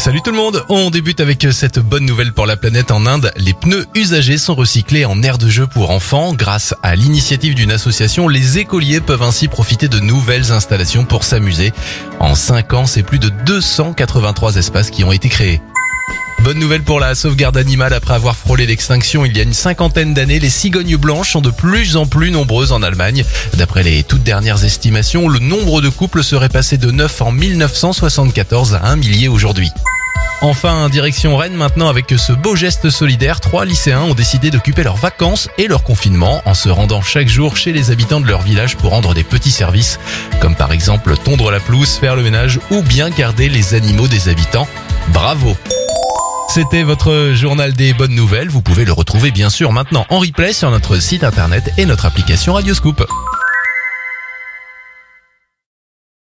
Salut tout le monde, on débute avec cette bonne nouvelle pour la planète en Inde. Les pneus usagés sont recyclés en aire de jeu pour enfants. Grâce à l'initiative d'une association, les écoliers peuvent ainsi profiter de nouvelles installations pour s'amuser. En 5 ans, c'est plus de 283 espaces qui ont été créés. Bonne nouvelle pour la sauvegarde animale après avoir frôlé l'extinction il y a une cinquantaine d'années, les cigognes blanches sont de plus en plus nombreuses en Allemagne. D'après les toutes dernières estimations, le nombre de couples serait passé de 9 en 1974 à un millier aujourd'hui. Enfin, direction Rennes maintenant avec ce beau geste solidaire, trois lycéens ont décidé d'occuper leurs vacances et leur confinement en se rendant chaque jour chez les habitants de leur village pour rendre des petits services, comme par exemple tondre la pelouse, faire le ménage ou bien garder les animaux des habitants. Bravo c'était votre journal des bonnes nouvelles. Vous pouvez le retrouver bien sûr maintenant en replay sur notre site internet et notre application Radioscoop.